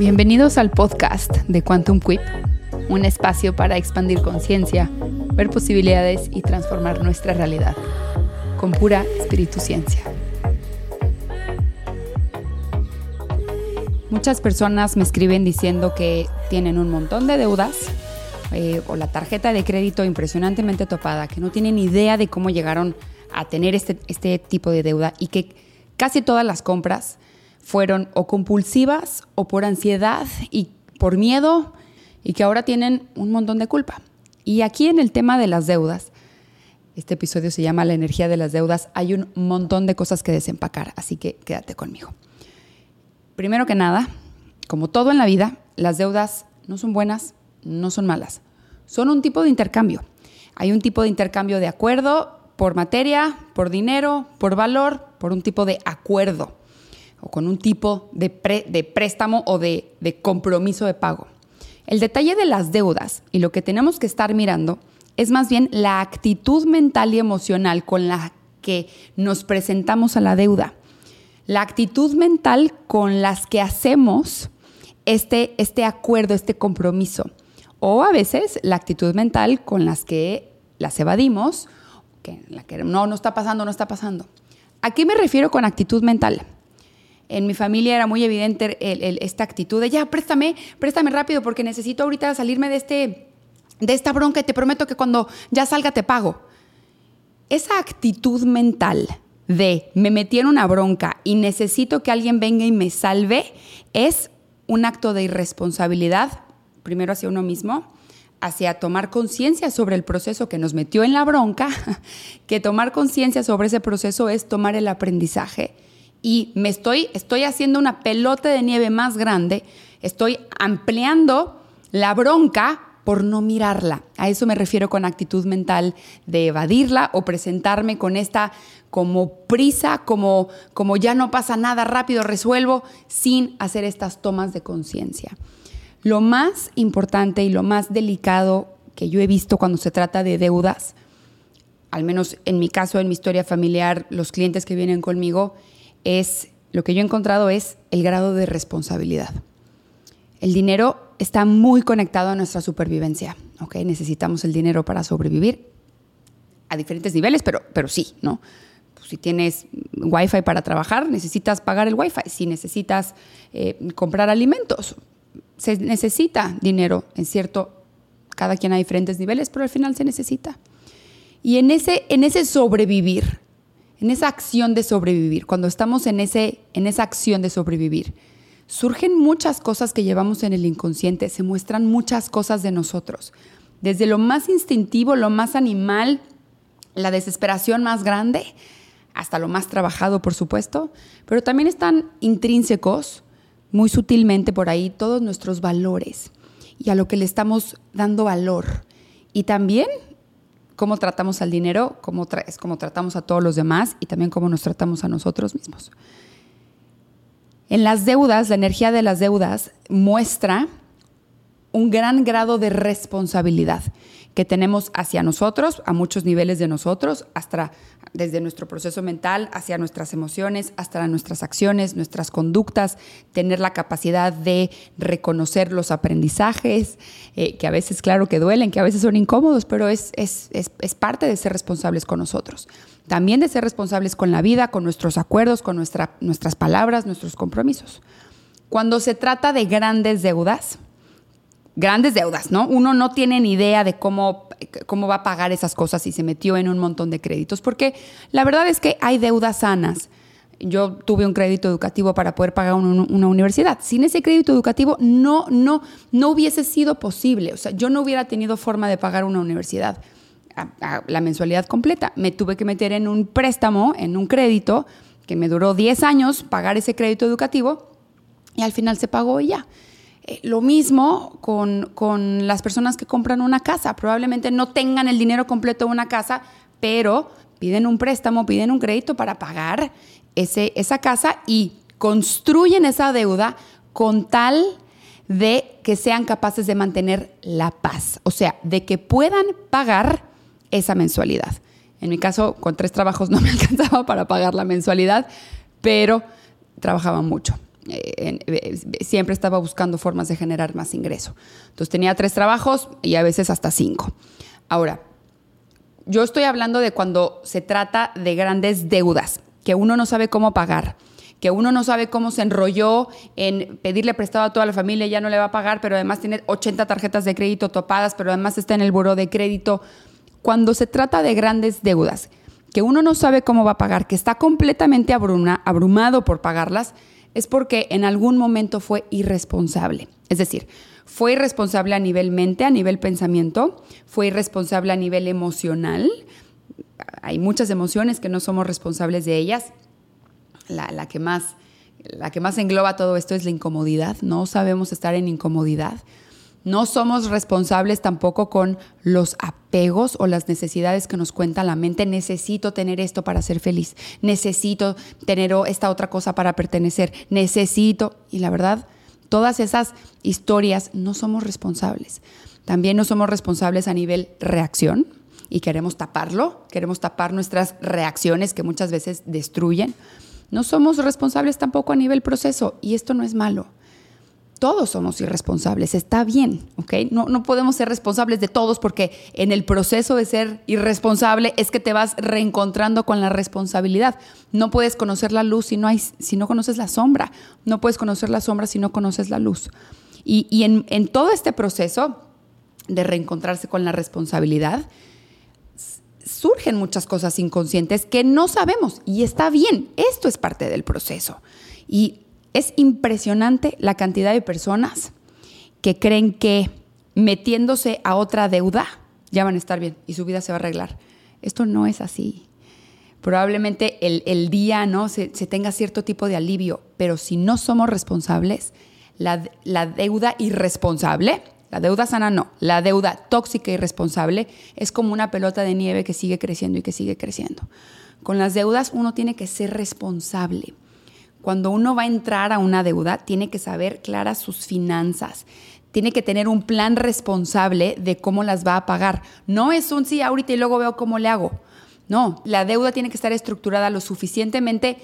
Bienvenidos al podcast de Quantum Quip, un espacio para expandir conciencia, ver posibilidades y transformar nuestra realidad con pura espíritu ciencia. Muchas personas me escriben diciendo que tienen un montón de deudas eh, o la tarjeta de crédito impresionantemente topada, que no tienen idea de cómo llegaron a tener este, este tipo de deuda y que casi todas las compras fueron o compulsivas o por ansiedad y por miedo y que ahora tienen un montón de culpa. Y aquí en el tema de las deudas, este episodio se llama La energía de las deudas, hay un montón de cosas que desempacar, así que quédate conmigo. Primero que nada, como todo en la vida, las deudas no son buenas, no son malas, son un tipo de intercambio. Hay un tipo de intercambio de acuerdo por materia, por dinero, por valor, por un tipo de acuerdo o con un tipo de, préstamo o de, de compromiso de pago. El detalle de las deudas y lo que tenemos que estar mirando es más bien la actitud mental y emocional con la que nos presentamos a la deuda. La actitud mental con las que hacemos este, este acuerdo, este compromiso. O a veces la actitud mental con las que las evadimos, que, la que no, no está pasando, no está pasando. ¿A qué me refiero con actitud mental? En mi familia era muy evidente esta actitud de ya, préstame, préstame rápido porque necesito ahorita salirme de, este, de esta bronca y te prometo que cuando ya salga te pago. Esa actitud mental de me metí en una bronca y necesito que alguien venga y me salve es un acto de irresponsabilidad, primero hacia uno mismo, hacia tomar conciencia sobre el proceso que nos metió en la bronca, que tomar conciencia sobre ese proceso es tomar el aprendizaje y me estoy, estoy haciendo una pelota de nieve más grande, estoy ampliando la bronca por no mirarla. A eso me refiero con actitud mental de evadirla o presentarme con esta como prisa, como, como ya no pasa nada, rápido resuelvo, sin hacer estas tomas de conciencia. Lo más importante y lo más delicado que yo he visto cuando se trata de deudas, al menos en mi caso, en mi historia familiar, los clientes que vienen conmigo, es, lo que yo he encontrado es el grado de responsabilidad. El dinero está muy conectado a nuestra supervivencia, ¿ok? Necesitamos el dinero para sobrevivir a diferentes niveles, pero, pero sí, ¿no? Pues si tienes wifi para trabajar, necesitas pagar el wifi. Si necesitas eh, comprar alimentos, se necesita dinero en cierto, cada quien a diferentes niveles, pero al final se necesita. Y en ese, en ese sobrevivir, en esa acción de sobrevivir, cuando estamos en, ese, en esa acción de sobrevivir, surgen muchas cosas que llevamos en el inconsciente, se muestran muchas cosas de nosotros, desde lo más instintivo, lo más animal, la desesperación más grande, hasta lo más trabajado, por supuesto, pero también están intrínsecos, muy sutilmente por ahí, todos nuestros valores y a lo que le estamos dando valor. Y también cómo tratamos al dinero, cómo es cómo tratamos a todos los demás y también cómo nos tratamos a nosotros mismos. En las deudas, la energía de las deudas muestra un gran grado de responsabilidad que tenemos hacia nosotros, a muchos niveles de nosotros, hasta desde nuestro proceso mental, hacia nuestras emociones, hasta nuestras acciones, nuestras conductas, tener la capacidad de reconocer los aprendizajes, eh, que a veces, claro, que duelen, que a veces son incómodos, pero es, es, es, es parte de ser responsables con nosotros. También de ser responsables con la vida, con nuestros acuerdos, con nuestra, nuestras palabras, nuestros compromisos. Cuando se trata de grandes deudas, grandes deudas, ¿no? Uno no tiene ni idea de cómo, cómo va a pagar esas cosas y se metió en un montón de créditos, porque la verdad es que hay deudas sanas. Yo tuve un crédito educativo para poder pagar una universidad. Sin ese crédito educativo no, no, no hubiese sido posible. O sea, yo no hubiera tenido forma de pagar una universidad, la mensualidad completa. Me tuve que meter en un préstamo, en un crédito, que me duró 10 años pagar ese crédito educativo y al final se pagó y ya. Eh, lo mismo con, con, las personas que compran una casa. Probablemente no tengan el dinero completo de una casa, pero piden un préstamo, piden un crédito para pagar ese, esa casa y construyen esa deuda con tal de que sean capaces de mantener la paz, o sea, de que puedan pagar esa mensualidad. En mi caso, con tres trabajos no me alcanzaba para pagar la mensualidad, pero trabajaba mucho siempre estaba buscando formas de generar más ingreso. Entonces tenía tres trabajos y a veces hasta cinco. Ahora, yo estoy hablando de cuando se trata de grandes deudas que uno no sabe cómo pagar que uno no sabe cómo se enrolló en pedirle prestado a toda la familia, ya no le va a pagar, pero además tiene 80 tarjetas de crédito topadas, pero además está en el buró de crédito. Cuando se trata de grandes deudas, que uno no sabe cómo va a pagar, que está completamente abrumado por pagarlas, es porque en algún momento fue irresponsable. Es decir, fue irresponsable a nivel mente, a nivel pensamiento, fue irresponsable a nivel emocional. Hay muchas emociones que no somos responsables de ellas la, que más, la que más engloba todo esto es la incomodidad. No sabemos estar en incomodidad. No somos responsables tampoco con los apegos o las necesidades que nos cuenta la mente. Necesito tener esto para ser feliz. Necesito tener esta otra cosa para pertenecer. Necesito. Y la verdad, todas esas historias no somos responsables. También no somos responsables a nivel reacción y queremos taparlo. Queremos tapar nuestras reacciones que muchas veces destruyen. No somos responsables tampoco a nivel proceso y esto no es malo. Todos somos irresponsables, está bien, ¿ok? No, no podemos ser responsables de todos porque en el proceso de ser irresponsable es que te vas reencontrando con la responsabilidad. No puedes conocer la luz si no, hay, si no conoces la sombra. No puedes conocer la sombra si no conoces la luz. Y, y en, en todo este proceso de reencontrarse con la responsabilidad, surgen muchas cosas inconscientes que no sabemos y está bien, esto es parte del proceso. Y es impresionante la cantidad de personas que creen que metiéndose a otra deuda ya van a estar bien y su vida se va a arreglar. Esto no es así. Probablemente el, día ¿no? Se, tenga cierto tipo de alivio, pero si no somos responsables, la, la deuda irresponsable la deuda sana no. La deuda tóxica y responsable es como una pelota de nieve que sigue creciendo y que sigue creciendo. Con las deudas uno tiene que ser responsable. Cuando uno va a entrar a una deuda, tiene que saber claras sus finanzas. Tiene que tener un plan responsable de cómo las va a pagar. No es un sí ahorita y luego veo cómo le hago. No, la deuda tiene que estar estructurada lo suficientemente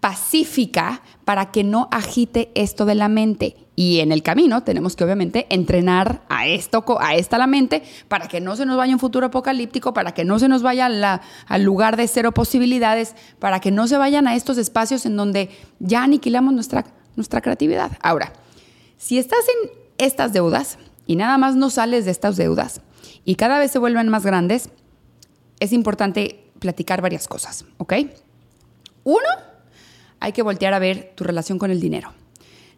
pacífica para que no agite esto de la mente. Y en el camino tenemos que obviamente entrenar a esto, a esta la mente, para que no se nos vaya un futuro apocalíptico, para que no se nos vaya al lugar de cero posibilidades, para que no se vayan a estos espacios en donde ya aniquilamos nuestra, nuestra creatividad. Ahora, si estás en estas deudas y nada más no sales de estas deudas y cada vez se vuelven más grandes, es importante platicar varias cosas, ¿ok? Uno, hay que voltear a ver tu relación con el dinero.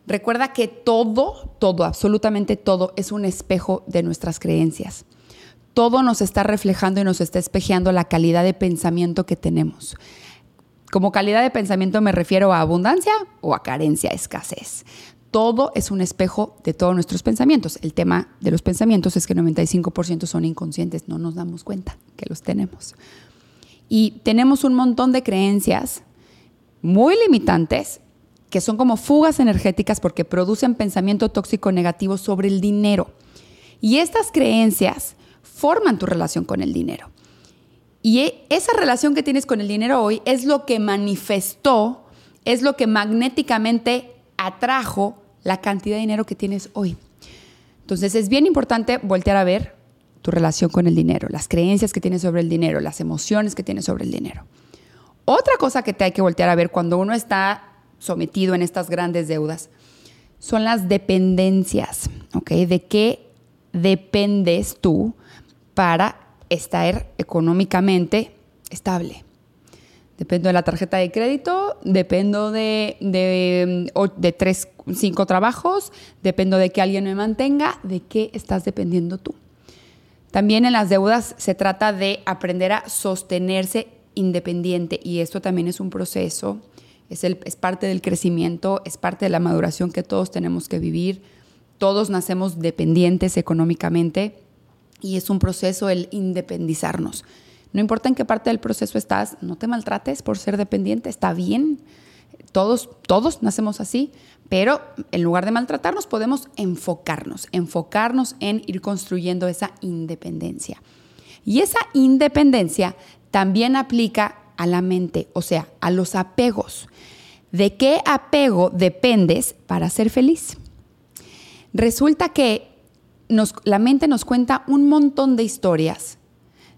Recuerda que todo, todo, absolutamente todo es un espejo de nuestras creencias. Todo nos está reflejando y nos está espejeando la calidad de pensamiento que tenemos. Como calidad de pensamiento me refiero a abundancia o a carencia, escasez. Todo es un espejo de todos nuestros pensamientos. El tema de los pensamientos es que 95% son inconscientes, no nos damos cuenta que los tenemos. Y tenemos un montón de creencias muy limitantes que son como fugas energéticas porque producen pensamiento tóxico negativo sobre el dinero. Y estas creencias forman tu relación con el dinero. Y e, esa relación que tienes con el dinero hoy es lo que manifestó, es lo que magnéticamente atrajo la cantidad de dinero que tienes hoy. Entonces es bien importante voltear a ver tu relación con el dinero, las creencias que tienes sobre el dinero, las emociones que tienes sobre el dinero. Otra cosa que te hay que voltear a ver cuando uno está sometido en estas grandes deudas son las dependencias, ¿ok? ¿De qué dependes tú para estar económicamente estable? Dependo de la tarjeta de crédito, dependo de, de, tres, cinco trabajos, dependo de que alguien me mantenga, ¿de qué estás dependiendo tú? También en las deudas se trata de aprender a sostenerse independiente y esto también es un proceso, es, el, es parte del crecimiento, es parte de la maduración que todos tenemos que vivir. Todos nacemos dependientes económicamente y es un proceso el independizarnos. No importa en qué parte del proceso estás, no te maltrates por ser dependiente, está bien. Todos, todos nacemos así, pero en lugar de maltratarnos podemos enfocarnos, enfocarnos en ir construyendo esa independencia. Y esa independencia también aplica a la mente, o sea, a los apegos. ¿De qué apego dependes para ser feliz? Resulta que la mente nos cuenta un montón de historias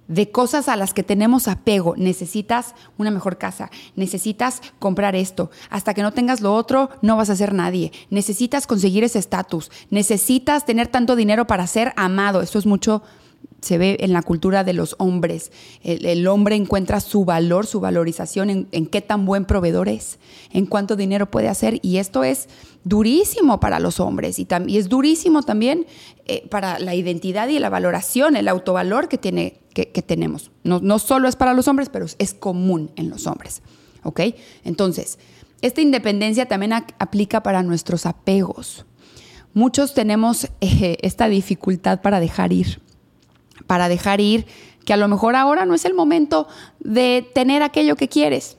de cosas a las que tenemos apego. Necesitas una mejor casa, necesitas comprar esto. Hasta que no tengas lo otro, no vas a ser nadie. Necesitas conseguir ese estatus, necesitas tener tanto dinero para ser amado. Esto es mucho se ve en la cultura de los hombres. El, hombre encuentra su valor, su valorización en, qué tan buen proveedor es, en cuánto dinero puede hacer. Y esto es durísimo para los hombres y, es durísimo también eh, para la identidad y la valoración, el autovalor que, tiene, que, tenemos. No, no, solo es para los hombres, pero es común en los hombres. ¿Ok? Entonces, esta independencia también aplica para nuestros apegos. Muchos tenemos eh, esta dificultad para dejar ir para dejar ir, que a lo mejor ahora no es el momento de tener aquello que quieres.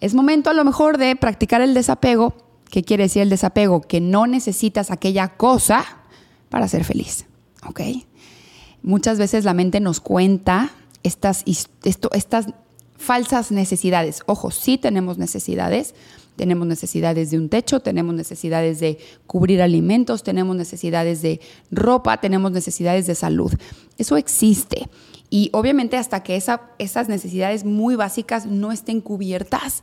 Es momento a lo mejor de practicar el desapego. ¿Qué quiere decir el desapego? Que no necesitas aquella cosa para ser feliz. ¿Ok? Muchas veces la mente nos cuenta estas, estas falsas necesidades. Ojo, sí tenemos necesidades, tenemos necesidades de un techo, tenemos necesidades de cubrir alimentos, tenemos necesidades de ropa, tenemos necesidades de salud. Eso existe. Y obviamente hasta que esas necesidades muy básicas no estén cubiertas,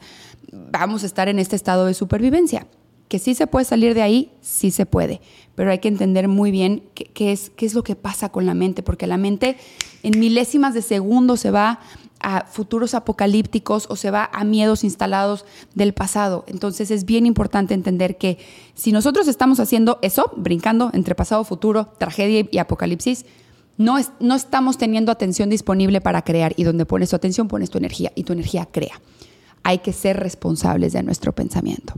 vamos a estar en este estado de supervivencia. Que sí se puede salir de ahí, sí se puede, pero hay que entender muy bien qué, es, qué es lo que pasa con la mente, porque la mente en milésimas de segundo se va a futuros apocalípticos o se va a miedos instalados del pasado. Entonces es bien importante entender que si nosotros estamos haciendo eso, brincando entre pasado, futuro, tragedia y apocalipsis, no, no estamos teniendo atención disponible para crear y donde pones tu atención pones tu energía y tu energía crea. Hay que ser responsables de nuestro pensamiento.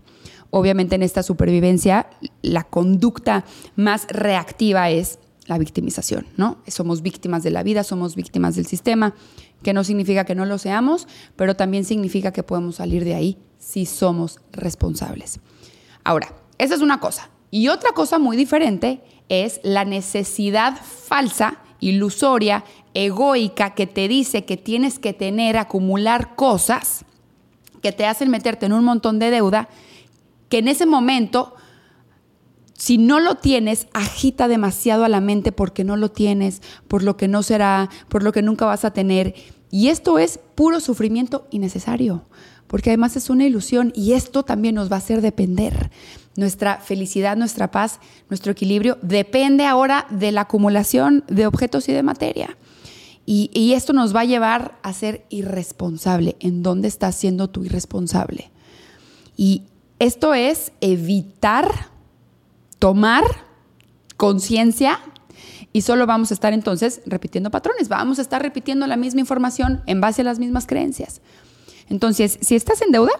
Obviamente en esta supervivencia la conducta más reactiva es la victimización, ¿no? Somos víctimas de la vida, somos víctimas del sistema, que no significa que no lo seamos, pero también significa que podemos salir de ahí si somos responsables. Ahora, esa es una cosa. Y otra cosa muy diferente es la necesidad falsa, ilusoria, egoica que te dice que tienes que tener, acumular cosas que te hacen meterte en un montón de deuda, que en ese momento si no lo tienes, agita demasiado a la mente porque no lo tienes, por lo que no será, por lo que nunca vas a tener. Y esto es puro sufrimiento innecesario, porque además es una ilusión y esto también nos va a hacer depender. Nuestra felicidad, nuestra paz, nuestro equilibrio depende ahora de la acumulación de objetos y de materia. Y, esto nos va a llevar a ser irresponsable. ¿En dónde estás siendo tú irresponsable? Y esto es evitar tomar conciencia y solo vamos a estar entonces repitiendo patrones, vamos a estar repitiendo la misma información en base a las mismas creencias. Entonces, si estás en deuda,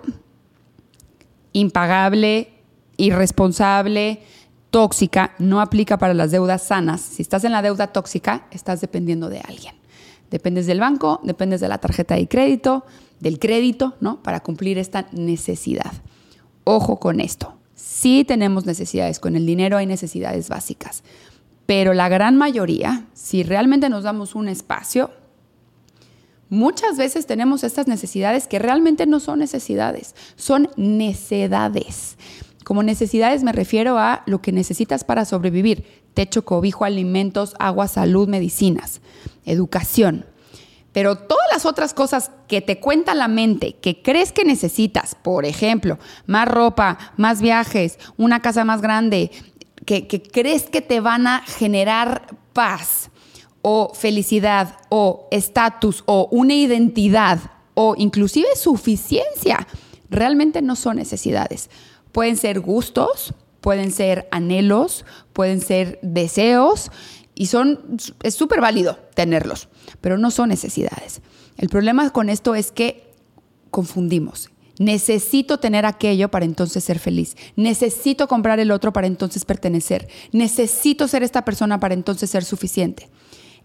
impagable, irresponsable, tóxica, no aplica para las deudas sanas. Si estás en la deuda tóxica, estás dependiendo de alguien. Dependes del banco, dependes de la tarjeta de crédito, del crédito, ¿no? Para cumplir esta necesidad. Ojo con esto. Sí tenemos necesidades, con el dinero hay necesidades básicas, pero la gran mayoría, si realmente nos damos un espacio, muchas veces tenemos estas necesidades que realmente no son necesidades, son necedades. Como necesidades me refiero a lo que necesitas para sobrevivir, techo, cobijo, alimentos, agua, salud, medicinas, educación. Pero todas las otras cosas que te cuenta la mente, que crees que necesitas, por ejemplo, más ropa, más viajes, una casa más grande, que, crees que te van a generar paz o felicidad o estatus o una identidad o inclusive suficiencia, realmente no son necesidades. Pueden ser gustos, pueden ser anhelos, pueden ser deseos y son, es súper válido tenerlos, pero no son necesidades. El problema con esto es que confundimos. Necesito tener aquello para entonces ser feliz. Necesito comprar el otro para entonces pertenecer. Necesito ser esta persona para entonces ser suficiente.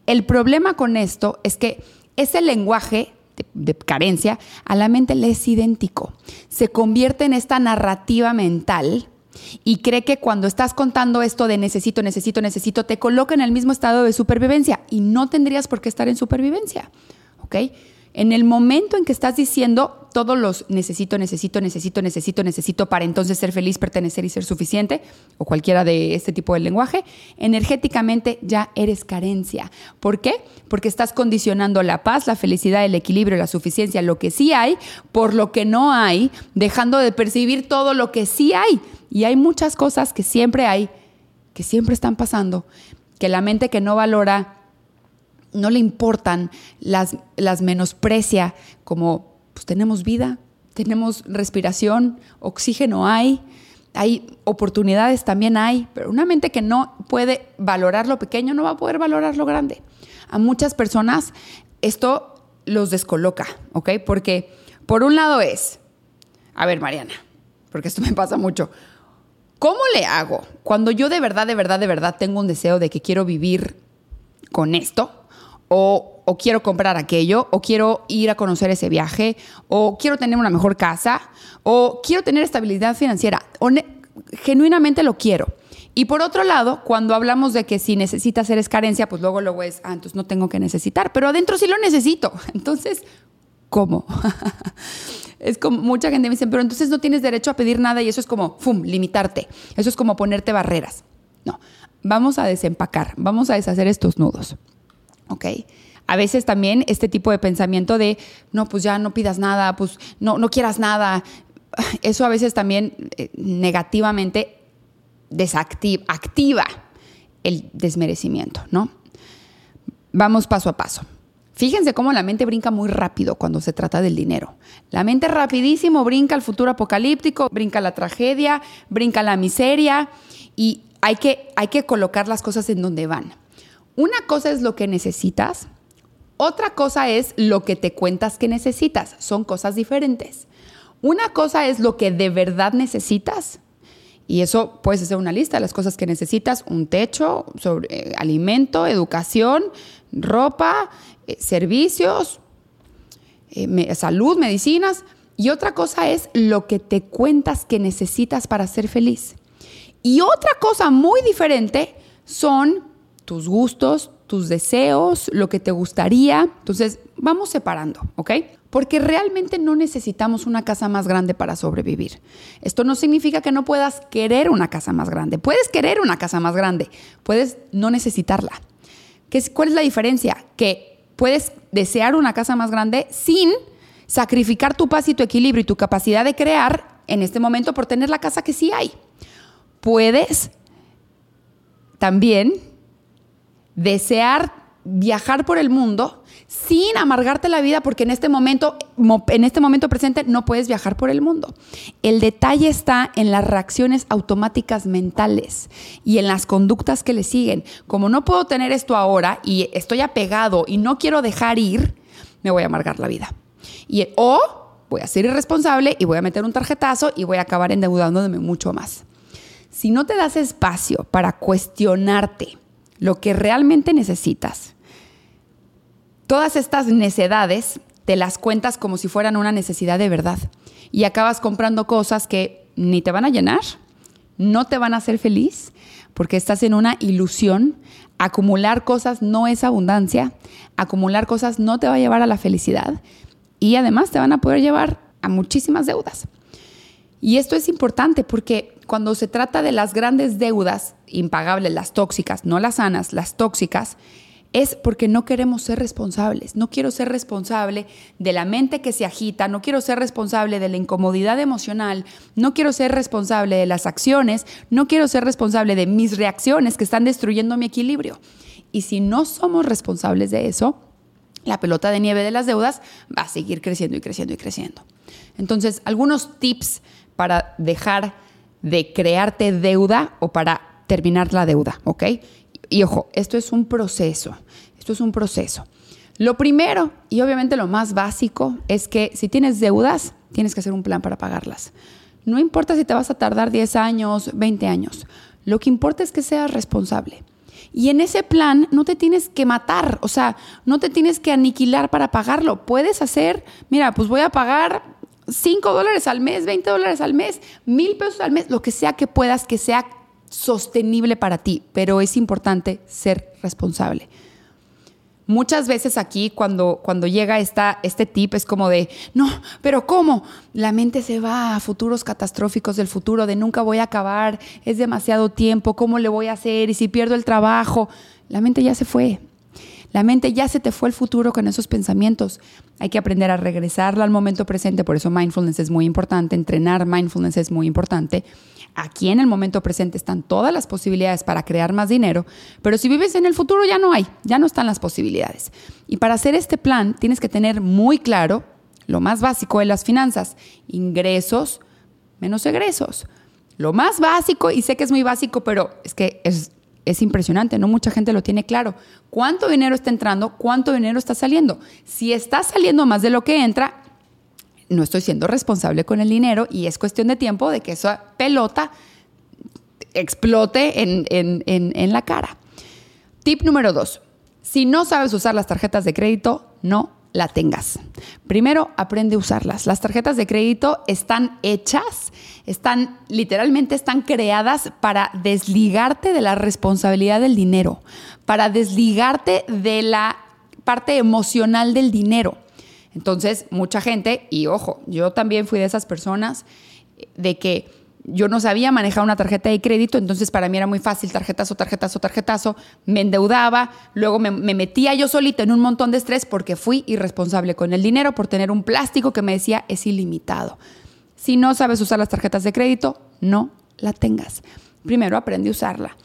El problema con esto es que ese lenguaje de, de, carencia a la mente le es idéntico. Se convierte en esta narrativa mental y cree que cuando estás contando esto de necesito, necesito, necesito, te coloca en el mismo estado de supervivencia y no tendrías por qué estar en supervivencia. ¿Ok? En el momento en que estás diciendo todos los necesito, necesito, necesito, necesito, necesito para entonces ser feliz, pertenecer y ser suficiente, o cualquiera de este tipo de lenguaje, energéticamente ya eres carencia. ¿Por qué? Porque estás condicionando la paz, la felicidad, el equilibrio, la suficiencia, lo que sí hay, por lo que no hay, dejando de percibir todo lo que sí hay. Y hay muchas cosas que siempre hay, que siempre están pasando, que la mente que no valora no le importan, las, las menosprecia como pues tenemos vida, tenemos respiración, oxígeno hay, hay oportunidades también hay, pero una mente que no puede valorar lo pequeño no va a poder valorar lo grande. A muchas personas esto los descoloca, ¿ok? Porque por un lado es, a ver Mariana, porque esto me pasa mucho, ¿cómo le hago cuando yo de verdad, de verdad, de verdad tengo un deseo de que quiero vivir con esto? O, quiero comprar aquello, o quiero ir a conocer ese viaje, o quiero tener una mejor casa, o quiero tener estabilidad financiera. O genuinamente lo quiero. Y por otro lado, cuando hablamos de que si necesitas eres carencia, pues luego luego es, ah, entonces no tengo que necesitar, pero adentro sí lo necesito. Entonces, ¿cómo? es como mucha gente me dice, pero entonces no tienes derecho a pedir nada y eso es como, ¡fum!, limitarte. Eso es como ponerte barreras. No, vamos a desempacar, vamos a deshacer estos nudos. ¿Ok? A veces también este tipo de pensamiento de, no, pues ya no pidas nada, pues no, no quieras nada, eso a veces también eh, negativamente desactiva, activa el desmerecimiento, ¿no? Vamos paso a paso. Fíjense cómo la mente brinca muy rápido cuando se trata del dinero. La mente rapidísimo brinca al futuro apocalíptico, brinca la tragedia, brinca la miseria y hay que, hay que colocar las cosas en donde van. Una cosa es lo que necesitas, otra cosa es lo que te cuentas que necesitas. Son cosas diferentes. Una cosa es lo que de verdad necesitas. Y eso puedes hacer una lista de las cosas que necesitas, un techo, sobre, eh, alimento, educación, ropa, eh, servicios, eh, salud, medicinas. Y otra cosa es lo que te cuentas que necesitas para ser feliz. Y otra cosa muy diferente son tus gustos, tus deseos, lo que te gustaría. Entonces, vamos separando, ¿ok? Porque realmente no necesitamos una casa más grande para sobrevivir. Esto no significa que no puedas querer una casa más grande. Puedes querer una casa más grande, puedes no necesitarla. ¿Qué ¿Cuál es la diferencia? Que puedes desear una casa más grande sin sacrificar tu paz y tu equilibrio y tu capacidad de crear en este momento por tener la casa que sí hay. Puedes también desear viajar por el mundo sin amargarte la vida porque en este momento en este momento presente no puedes viajar por el mundo. El detalle está en las reacciones automáticas mentales y en las conductas que le siguen. Como no puedo tener esto ahora y estoy apegado y no quiero dejar ir, me voy a amargar la vida. Y o voy a ser irresponsable y voy a meter un tarjetazo y voy a acabar endeudándome mucho más. Si no te das espacio para cuestionarte lo que realmente necesitas. Todas estas necedades te las cuentas como si fueran una necesidad de verdad y acabas comprando cosas que ni te van a llenar, no te van a hacer feliz, porque estás en una ilusión. Acumular cosas no es abundancia, acumular cosas no te va a llevar a la felicidad y además te van a poder llevar a muchísimas deudas. Y esto es importante porque cuando se trata de las grandes deudas impagables, las tóxicas, no las sanas, las tóxicas, es porque no queremos ser responsables. No quiero ser responsable de la mente que se agita, no quiero ser responsable de la incomodidad emocional, no quiero ser responsable de las acciones, no quiero ser responsable de mis reacciones que están destruyendo mi equilibrio. Y si no somos responsables de eso, la pelota de nieve de las deudas va a seguir creciendo y creciendo y creciendo. Entonces, algunos tips para dejar de crearte deuda o para terminar la deuda, ¿ok? Y ojo, esto es un proceso, esto es un proceso. Lo primero y obviamente lo más básico es que si tienes deudas, tienes que hacer un plan para pagarlas. No importa si te vas a tardar 10 años, 20 años, lo que importa es que seas responsable. Y en ese plan no te tienes que matar, o sea, no te tienes que aniquilar para pagarlo. Puedes hacer, mira, pues voy a pagar 5 dólares al mes, 20 dólares al mes, mil pesos al mes, lo que sea que puedas, que sea sostenible para ti, pero es importante ser responsable. Muchas veces aquí cuando, cuando llega esta, este tip es como de, no, pero ¿cómo? La mente se va a futuros catastróficos del futuro, de nunca voy a acabar, es demasiado tiempo, ¿cómo le voy a hacer? Y si pierdo el trabajo, la mente ya se fue. La mente ya se te fue el futuro con esos pensamientos. Hay que aprender a regresarla al momento presente, por eso mindfulness es muy importante, entrenar mindfulness es muy importante. Aquí en el momento presente están todas las posibilidades para crear más dinero, pero si vives en el futuro ya no hay, ya no están las posibilidades. Y para hacer este plan tienes que tener muy claro lo más básico de las finanzas, ingresos menos egresos. Lo más básico, y sé que es muy básico, pero es que es es impresionante, no mucha gente lo tiene claro. ¿Cuánto dinero está entrando? ¿Cuánto dinero está saliendo? Si está saliendo más de lo que entra, no estoy siendo responsable con el dinero y es cuestión de tiempo de que esa pelota explote en, en la cara. Tip número dos. Si no sabes usar las tarjetas de crédito, no la tengas. Primero, aprende a usarlas. Las tarjetas de crédito están hechas, están literalmente están creadas para desligarte de la responsabilidad del dinero, para desligarte de la parte emocional del dinero. Entonces, mucha gente, y ojo, yo también fui de esas personas de que yo no sabía manejar una tarjeta de crédito, entonces para mí era muy fácil, tarjetazo, tarjetazo, tarjetazo, me endeudaba, luego me, metía yo solita en un montón de estrés porque fui irresponsable con el dinero por tener un plástico que me decía es ilimitado. Si no sabes usar las tarjetas de crédito, no la tengas. Primero aprende a usarla.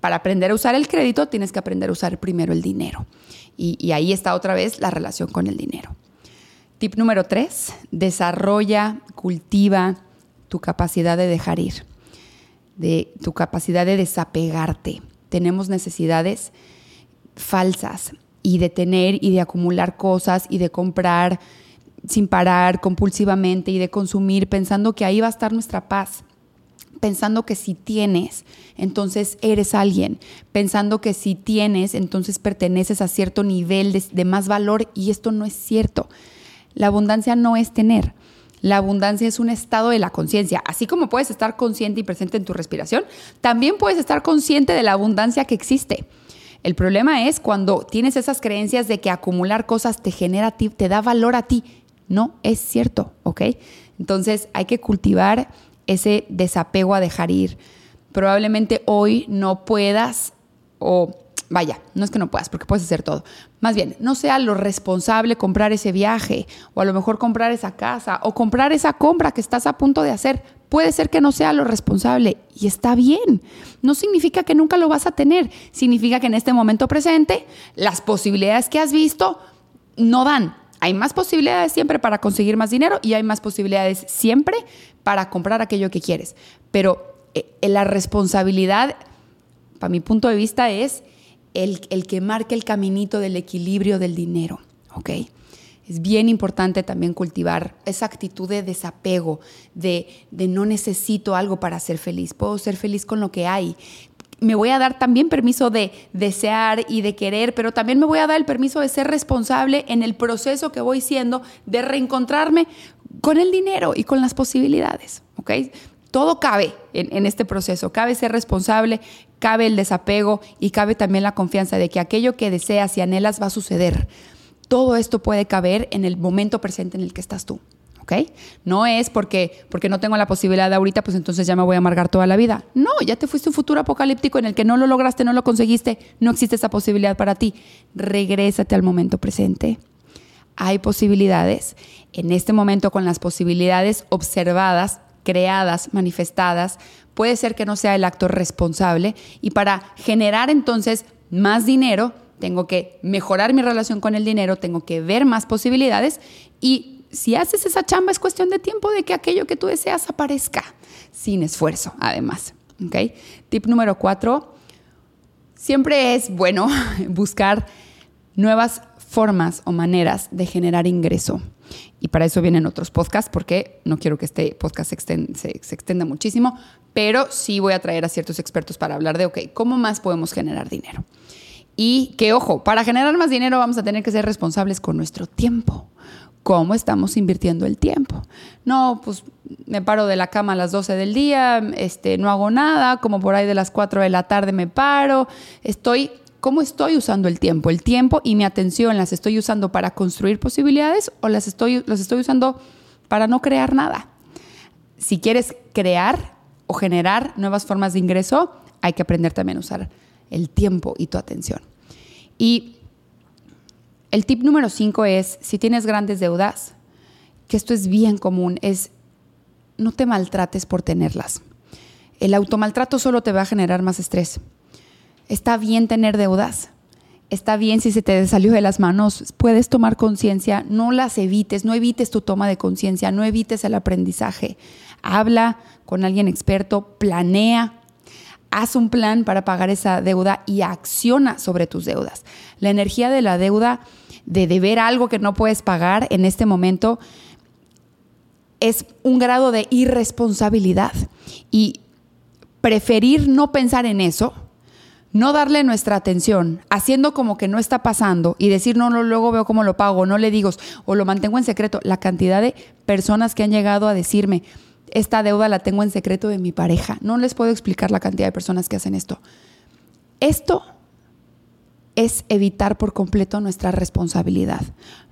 Para aprender a usar el crédito tienes que aprender a usar primero el dinero. Y, ahí está otra vez la relación con el dinero. Tip número tres, desarrolla, cultiva, tu capacidad de dejar ir, de tu capacidad de desapegarte. Tenemos necesidades falsas y de tener y de acumular cosas y de comprar sin parar compulsivamente y de consumir pensando que ahí va a estar nuestra paz pensando que si tienes, entonces eres alguien, pensando que si tienes, entonces perteneces a cierto nivel de, de, más valor y esto no es cierto. La abundancia no es tener, la abundancia es un estado de la conciencia. Así como puedes estar consciente y presente en tu respiración, también puedes estar consciente de la abundancia que existe. El problema es cuando tienes esas creencias de que acumular cosas te genera te da valor a ti. No es cierto, ¿ok? Entonces hay que cultivar ese desapego a dejar ir. Probablemente hoy no puedas o Vaya, no es que no puedas, porque puedes hacer todo. Más bien, no sea lo responsable comprar ese viaje, o a lo mejor comprar esa casa, o comprar esa compra que estás a punto de hacer. Puede ser que no sea lo responsable y está bien. No significa que nunca lo vas a tener. Significa que en este momento presente, las posibilidades que has visto no dan. Hay más posibilidades siempre para conseguir más dinero y hay más posibilidades siempre para comprar aquello que quieres. Pero eh, la responsabilidad, para mi punto de vista, es el, que marque el caminito del equilibrio del dinero, ¿ok? Es bien importante también cultivar esa actitud de desapego, de, de no necesito algo para ser feliz, puedo ser feliz con lo que hay, me voy a dar también permiso de desear y de querer, pero también me voy a dar el permiso de ser responsable en el proceso que voy siendo de reencontrarme con el dinero y con las posibilidades. ¿ok? Todo cabe en, este proceso, cabe ser responsable, cabe el desapego y cabe también la confianza de que aquello que deseas y anhelas va a suceder. Todo esto puede caber en el momento presente en el que estás tú. ¿ok? No es porque, porque no tengo la posibilidad de ahorita, pues entonces ya me voy a amargar toda la vida. No, ya te fuiste un futuro apocalíptico en el que no lo lograste, no lo conseguiste, no existe esa posibilidad para ti. Regrésate al momento presente. Hay posibilidades. En este momento, con las posibilidades observadas, creadas, manifestadas, puede ser que no sea el acto responsable y para generar entonces más dinero, tengo que mejorar mi relación con el dinero, tengo que ver más posibilidades y si haces esa chamba es cuestión de tiempo de que aquello que tú deseas aparezca sin esfuerzo, además. Tip número cuatro, siempre es bueno buscar nuevas formas o maneras de generar ingreso. Y para eso vienen otros podcasts, porque no quiero que este podcast se extienda, muchísimo, pero sí voy a traer a ciertos expertos para hablar de, ok, ¿cómo más podemos generar dinero? Y que, ojo, para generar más dinero vamos a tener que ser responsables con nuestro tiempo. ¿Cómo estamos invirtiendo el tiempo? No, pues me paro de la cama a las 12 del día, este, no hago nada, como por ahí de las 4 de la tarde me paro, estoy ¿cómo estoy usando el tiempo? ¿El tiempo y mi atención las estoy usando para construir posibilidades o las estoy, las estoy usando para no crear nada? Si quieres crear o generar nuevas formas de ingreso, hay que aprender también a usar el tiempo y tu atención. Y el tip número cinco es, si tienes grandes deudas, que esto es bien común, es no te maltrates por tenerlas. El automaltrato solo te va a generar más estrés. Está bien tener deudas. Está bien si se te salió de las manos, puedes tomar conciencia, no las evites, no evites tu toma de conciencia, no evites el aprendizaje. Habla con alguien experto, planea, haz un plan para pagar esa deuda y acciona sobre tus deudas. La energía de la deuda, de deber algo que no puedes pagar en este momento, es un grado de irresponsabilidad. Y preferir no pensar en eso, no darle nuestra atención, haciendo como que no está pasando y decir, no, luego veo cómo lo pago, no le digo, o lo mantengo en secreto. La cantidad de personas que han llegado a decirme, esta deuda la tengo en secreto de mi pareja. No les puedo explicar la cantidad de personas que hacen esto. Esto es evitar por completo nuestra responsabilidad.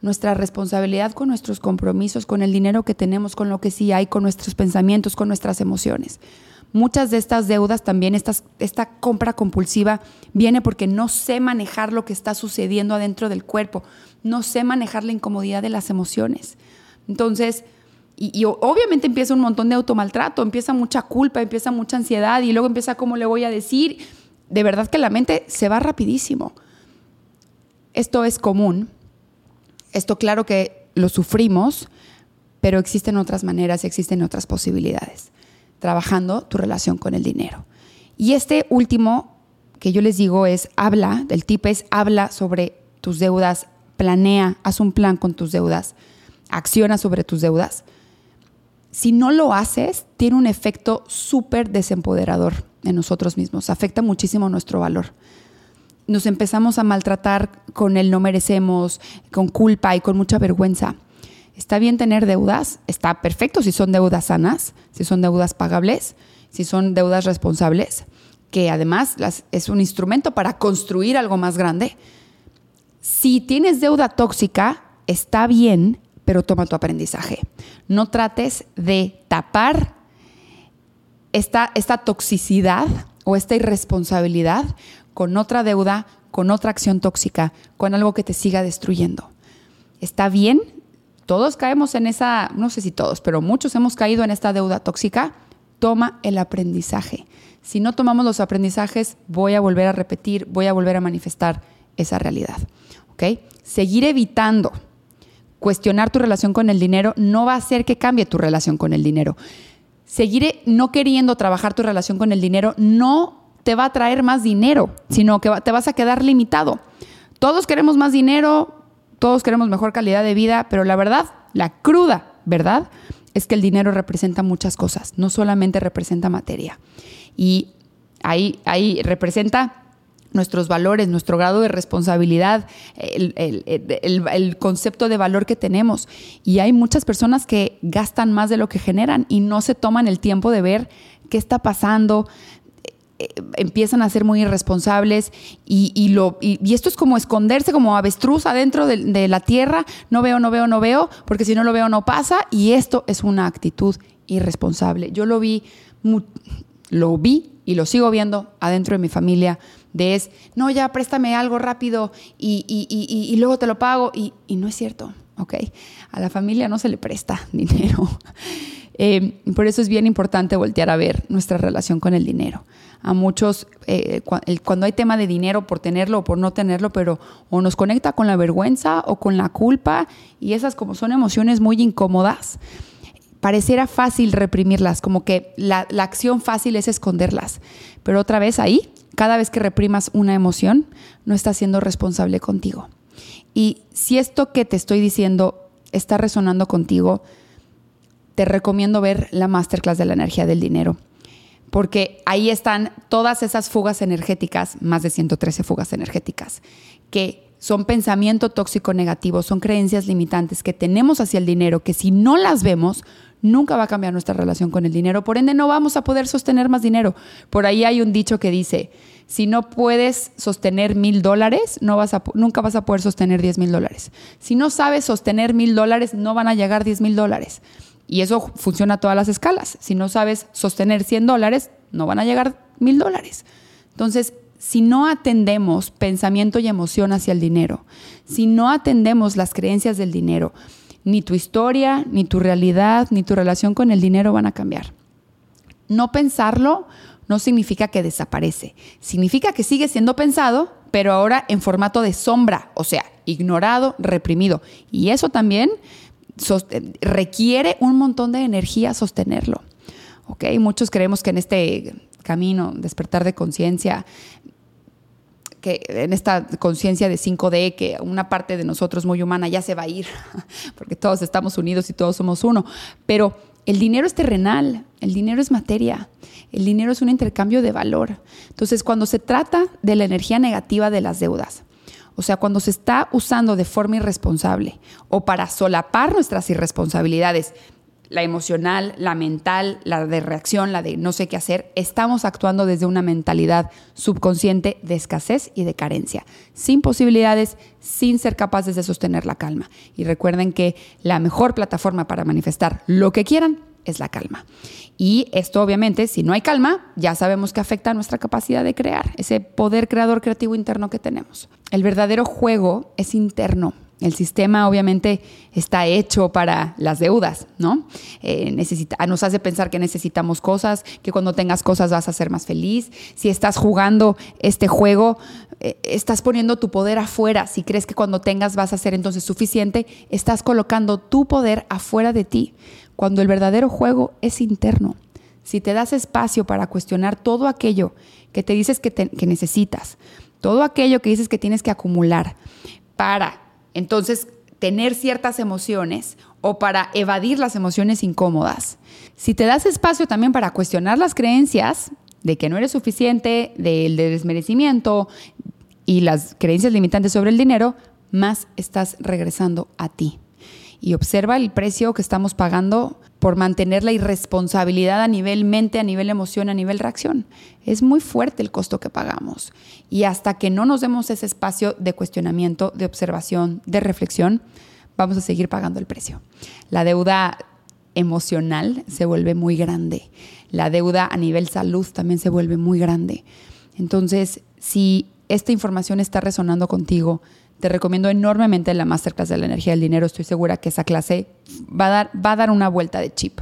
Nuestra responsabilidad con nuestros compromisos, con el dinero que tenemos, con lo que sí hay, con nuestros pensamientos, con nuestras emociones. Muchas de estas deudas también, esta compra compulsiva, viene porque no sé manejar lo que está sucediendo adentro del cuerpo, no sé manejar la incomodidad de las emociones. Entonces, y, obviamente empieza un montón de automaltrato, empieza mucha culpa, empieza mucha ansiedad y luego empieza cómo le voy a decir. De verdad que la mente se va rapidísimo. Esto es común. Esto claro que lo sufrimos, pero existen otras maneras, existen otras posibilidades trabajando tu relación con el dinero. Y este último que yo les digo es habla, el tip es habla sobre tus deudas, planea, haz un plan con tus deudas, acciona sobre tus deudas. Si no lo haces, tiene un efecto súper desempoderador en nosotros mismos, afecta muchísimo nuestro valor. Nos empezamos a maltratar con el no merecemos, con culpa y con mucha vergüenza. Está bien tener deudas, está perfecto si son deudas sanas, si son deudas pagables, si son deudas responsables, que además es un instrumento para construir algo más grande. Si tienes deuda tóxica, está bien, pero toma tu aprendizaje. No trates de tapar esta, esta toxicidad o esta irresponsabilidad con otra deuda, con otra acción tóxica, con algo que te siga destruyendo. Está bien todos caemos en esa, no sé si todos, pero muchos hemos caído en esta deuda tóxica. Toma el aprendizaje. Si no tomamos los aprendizajes, voy a volver a repetir, voy a volver a manifestar esa realidad. ¿Ok? Seguir evitando cuestionar tu relación con el dinero no va a hacer que cambie tu relación con el dinero. Seguir no queriendo trabajar tu relación con el dinero no te va a traer más dinero, sino que te vas a quedar limitado. Todos queremos más dinero, todos queremos mejor calidad de vida, pero la verdad, la cruda verdad, es que el dinero representa muchas cosas, no solamente representa materia. Y ahí, ahí representa nuestros valores, nuestro grado de responsabilidad, el, el, concepto de valor que tenemos. Y hay muchas personas que gastan más de lo que generan y no se toman el tiempo de ver qué está pasando, empiezan a ser muy irresponsables y, lo, y, esto es como esconderse como avestruz adentro de, la tierra, no veo, no veo, no veo, porque si no lo veo no pasa y esto es una actitud irresponsable. Yo lo vi, lo vi y lo sigo viendo adentro de mi familia, de es, no, ya préstame algo rápido y, y luego te lo pago y, no es cierto, ¿ok? A la familia no se le presta dinero. Eh, por eso es bien importante voltear a ver nuestra relación con el dinero. A muchos, eh, cuando hay tema de dinero, por tenerlo o por no tenerlo, pero o nos conecta con la vergüenza o con la culpa, y esas como son emociones muy incómodas, pareciera fácil reprimirlas, como que la, la acción fácil es esconderlas. Pero otra vez ahí, cada vez que reprimas una emoción, no estás siendo responsable contigo. Y si esto que te estoy diciendo está resonando contigo, te recomiendo ver la masterclass de la energía del dinero, porque ahí están todas esas fugas energéticas, más de 113 fugas energéticas, que son pensamiento tóxico negativo, son creencias limitantes que tenemos hacia el dinero, que si no las vemos, nunca va a cambiar nuestra relación con el dinero. Por ende, no vamos a poder sostener más dinero. Por ahí hay un dicho que dice, si no puedes sostener mil dólares, no vas a, nunca vas a poder sostener diez mil dólares. Si no sabes sostener mil dólares, no van a llegar diez mil dólares. Y eso funciona a todas las escalas. Si no sabes sostener 100 dólares, no van a llegar mil dólares. Entonces, si no atendemos pensamiento y emoción hacia el dinero, si no atendemos las creencias del dinero, ni tu historia, ni tu realidad, ni tu relación con el dinero van a cambiar. No pensarlo no significa que desaparece, significa que sigue siendo pensado, pero ahora en formato de sombra, o sea, ignorado, reprimido. Y eso también requiere un montón de energía sostenerlo. Muchos creemos que en este camino, despertar de conciencia, que en esta conciencia de 5D, que una parte de nosotros muy humana ya se va a ir, porque todos estamos unidos y todos somos uno. Pero el dinero es terrenal, el dinero es materia, el dinero es un intercambio de valor. Entonces, cuando se trata de la energía negativa de las deudas, o sea, cuando se está usando de forma irresponsable o para solapar nuestras irresponsabilidades, la emocional, la mental, la de reacción, la de no sé qué hacer, estamos actuando desde una mentalidad subconsciente de escasez y de carencia, sin posibilidades, sin ser capaces de sostener la calma. Y recuerden que la mejor plataforma para manifestar lo que quieran es la calma. Y esto obviamente, si no hay calma, ya sabemos que afecta a nuestra capacidad de crear, ese poder creador creativo interno que tenemos. El verdadero juego es interno, el sistema obviamente está hecho para las deudas, ¿no? Eh, necesita, nos hace pensar que necesitamos cosas, que cuando tengas cosas vas a ser más feliz. Si estás jugando este juego, eh, estás poniendo tu poder afuera. Si crees que cuando tengas vas a ser entonces suficiente, estás colocando tu poder afuera de ti, cuando el verdadero juego es interno. Si te das espacio para cuestionar todo aquello que te dices que, necesitas, todo aquello que dices que tienes que acumular para entonces, tener ciertas emociones o para evadir las emociones incómodas. Si te das espacio también para cuestionar las creencias de que no eres suficiente, del desmerecimiento y las creencias limitantes sobre el dinero, más estás regresando a ti y observa el precio que estamos pagando por mantener la irresponsabilidad a nivel mente, a nivel emoción, a nivel reacción. Es muy fuerte el costo que pagamos. Y hasta que no nos demos ese espacio de cuestionamiento, de observación, de reflexión, vamos a seguir pagando el precio. La deuda emocional se vuelve muy grande. La deuda a nivel salud también se vuelve muy grande. Entonces, si esta información está resonando contigo, te recomiendo enormemente la Masterclass de la Energía del Dinero. Estoy segura que esa clase va a dar, va a dar una vuelta de chip.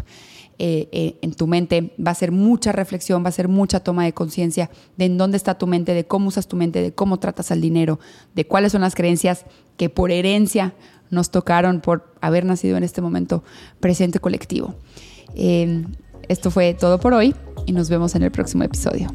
Eh, eh, en tu mente, va a ser mucha reflexión, va a ser mucha toma de conciencia de en dónde está tu mente, de cómo usas tu mente, de cómo tratas al dinero, de cuáles son las creencias que por herencia nos tocaron por haber nacido en este momento presente colectivo. Eh, esto fue todo por hoy y nos vemos en el próximo episodio.